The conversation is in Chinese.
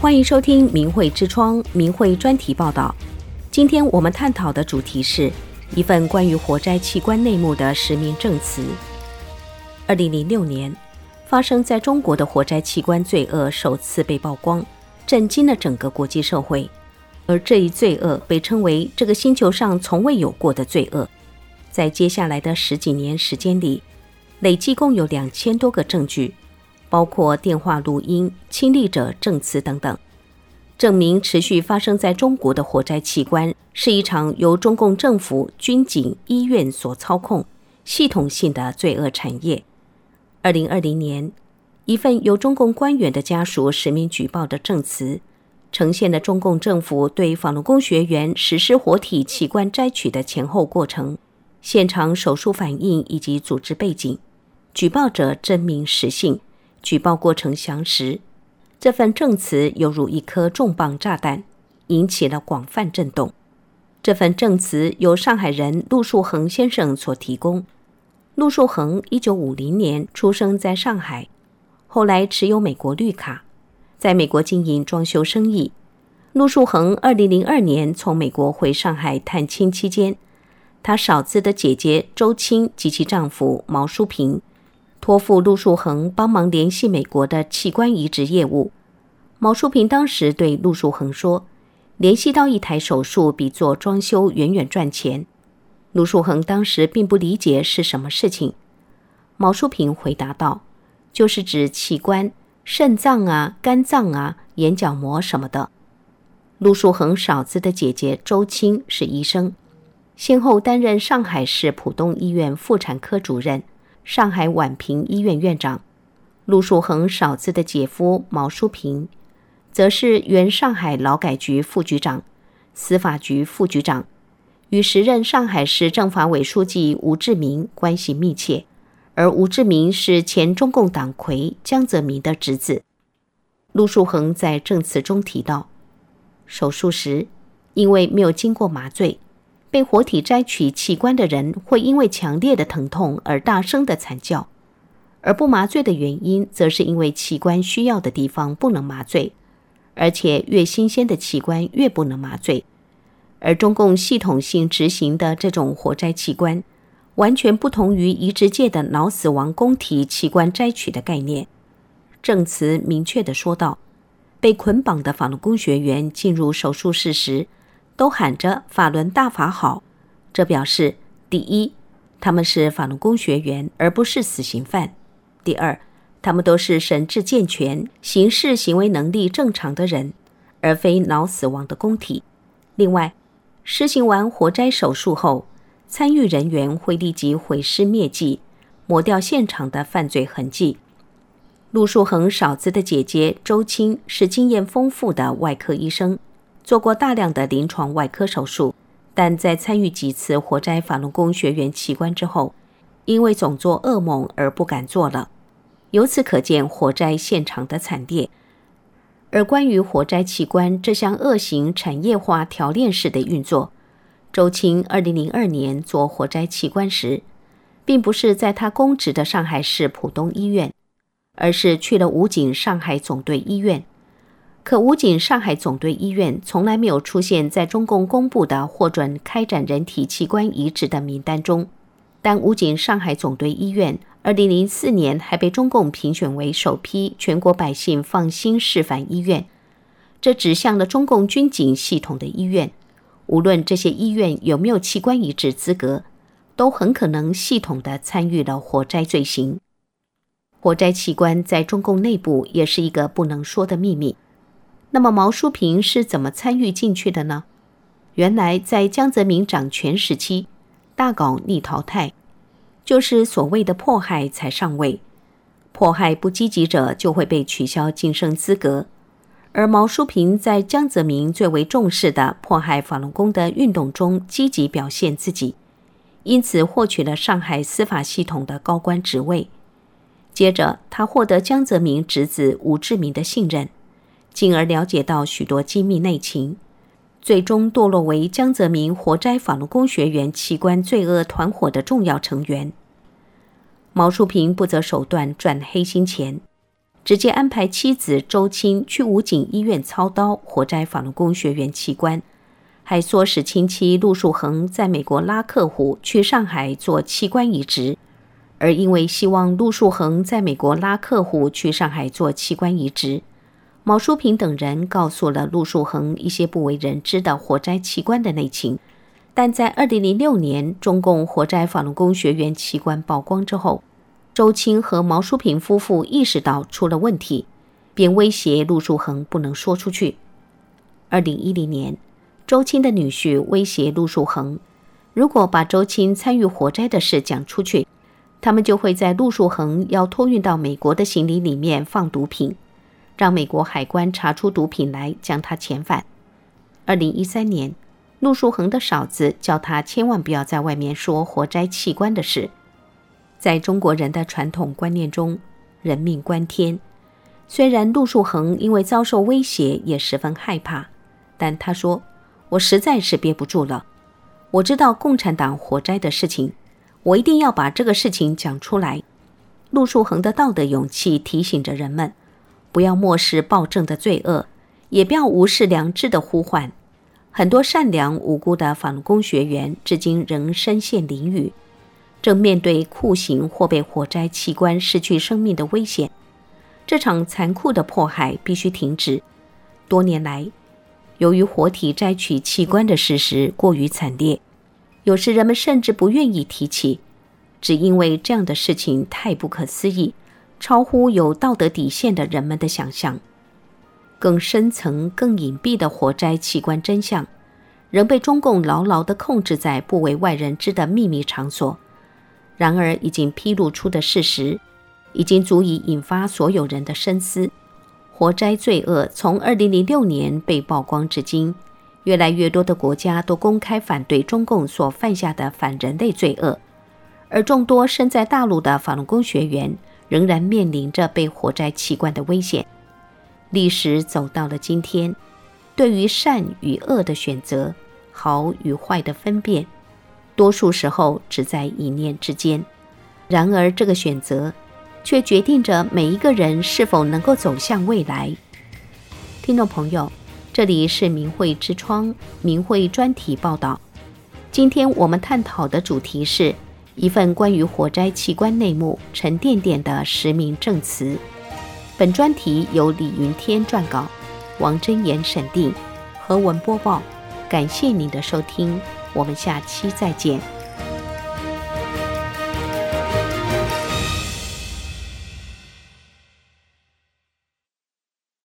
欢迎收听明慧之窗明慧专题报道。今天我们探讨的主题是一份关于活摘器官内幕的实名证词。二零零六年，发生在中国的活摘器官罪恶首次被曝光，震惊了整个国际社会。而这一罪恶被称为这个星球上从未有过的罪恶。在接下来的十几年时间里，累计共有两千多个证据。包括电话录音、亲历者证词等等，证明持续发生在中国的火灾器官是一场由中共政府、军警、医院所操控、系统性的罪恶产业。二零二零年，一份由中共官员的家属实名举报的证词，呈现了中共政府对法轮功学员实施活体器官摘取的前后过程、现场手术反应以及组织背景，举报者真名实姓。举报过程详实，这份证词犹如一颗重磅炸弹，引起了广泛震动。这份证词由上海人陆树恒先生所提供。陆树恒一九五零年出生在上海，后来持有美国绿卡，在美国经营装修生意。陆树恒二零零二年从美国回上海探亲期间，他嫂子的姐姐周青及其丈夫毛淑平。托付陆树恒帮忙联系美国的器官移植业务。毛淑平当时对陆树恒说：“联系到一台手术比做装修远远赚钱。”陆树恒当时并不理解是什么事情。毛淑平回答道：“就是指器官，肾脏啊、肝脏啊、眼角膜什么的。”陆树恒嫂子的姐姐周青是医生，先后担任上海市浦东医院妇产科主任。上海宛平医院院长陆树恒嫂子的姐夫毛淑平，则是原上海劳改局副局长、司法局副局长，与时任上海市政法委书记吴志明关系密切，而吴志明是前中共党魁江泽民的侄子。陆树恒在证词中提到，手术时因为没有经过麻醉。被活体摘取器官的人会因为强烈的疼痛而大声的惨叫，而不麻醉的原因，则是因为器官需要的地方不能麻醉，而且越新鲜的器官越不能麻醉。而中共系统性执行的这种活摘器官，完全不同于移植界的脑死亡供体器官摘取的概念。证词明确地说道：被捆绑的法轮功学员进入手术室时，都喊着“法轮大法好”，这表示：第一，他们是法轮功学员，而不是死刑犯；第二，他们都是神智健全、行事行为能力正常的人，而非脑死亡的供体。另外，施行完活摘手术后，参与人员会立即毁尸灭迹，抹掉现场的犯罪痕迹。陆树恒嫂子的姐姐周青是经验丰富的外科医生。做过大量的临床外科手术，但在参与几次火灾法轮功学员器官之后，因为总做噩梦而不敢做了。由此可见火灾现场的惨烈。而关于火灾器官这项恶行产业化条链式的运作，周青二零零二年做火灾器官时，并不是在他公职的上海市浦东医院，而是去了武警上海总队医院。可武警上海总队医院从来没有出现在中共公布的获准开展人体器官移植的名单中，但武警上海总队医院2004年还被中共评选为首批全国百姓放心示范医院。这指向了中共军警系统的医院，无论这些医院有没有器官移植资格，都很可能系统地参与了火灾罪行。火灾器官在中共内部也是一个不能说的秘密。那么毛淑平是怎么参与进去的呢？原来在江泽民掌权时期，大搞逆淘汰，就是所谓的迫害才上位，迫害不积极者就会被取消晋升资格。而毛淑平在江泽民最为重视的迫害法轮功的运动中积极表现自己，因此获取了上海司法系统的高官职位。接着，他获得江泽民侄子吴志明的信任。进而了解到许多机密内情，最终堕落为江泽民活摘法轮功学员器官罪恶团伙的重要成员。毛淑平不择手段赚黑心钱，直接安排妻子周青去武警医院操刀活摘法轮功学员器官，还唆使亲戚陆树恒在美国拉客户去上海做器官移植。而因为希望陆树恒在美国拉客户去上海做器官移植，毛淑萍等人告诉了陆树恒一些不为人知的火灾器官的内情。但在二零零六年，中共火灾法轮功学员器官曝光之后，周青和毛淑萍夫妇意识到出了问题，便威胁陆树恒不能说出去。二零一零年，周青的女婿威胁陆树恒，如果把周青参与火灾的事讲出去，他们就会在陆树恒要托运到美国的行李里面放毒品，让美国海关查出毒品来将他遣返。二零一三年，陆树恒的嫂子叫他千万不要在外面说活摘器官的事。在中国人的传统观念中，人命关天。虽然陆树恒因为遭受威胁也十分害怕，但他说：“我实在是憋不住了，我知道共产党活摘的事情。”我一定要把这个事情讲出来。陆树恒的道德勇气提醒着人们，不要漠视暴政的罪恶，也不要无视良知的呼唤。很多善良无辜的反攻学员至今仍身陷囹圄，正面对酷刑或被活摘器官失去生命的危险。这场残酷的迫害必须停止。多年来，由于活体摘取器官的事实过于惨烈。有时人们甚至不愿意提起，只因为这样的事情太不可思议，超乎有道德底线的人们的想象。更深层、更隐蔽的活摘器官真相，仍被中共牢牢地控制在不为外人知的秘密场所。然而，已经披露出的事实，已经足以引发所有人的深思。活摘罪恶从2006年被曝光至今。越来越多的国家都公开反对中共所犯下的反人类罪恶，而众多身在大陆的法轮功学员仍然面临着被火灾器官的危险。历史走到了今天，对于善与恶的选择、好与坏的分辨，多数时候只在一念之间。然而，这个选择却决定着每一个人是否能够走向未来。听众朋友。这里是明慧之窗，明慧专题报道。今天我们探讨的主题是一份关于火灾器官内幕沉甸甸的实名证词。本专题由李云天撰稿，王真言审定，何文播报。感谢您的收听，我们下期再见。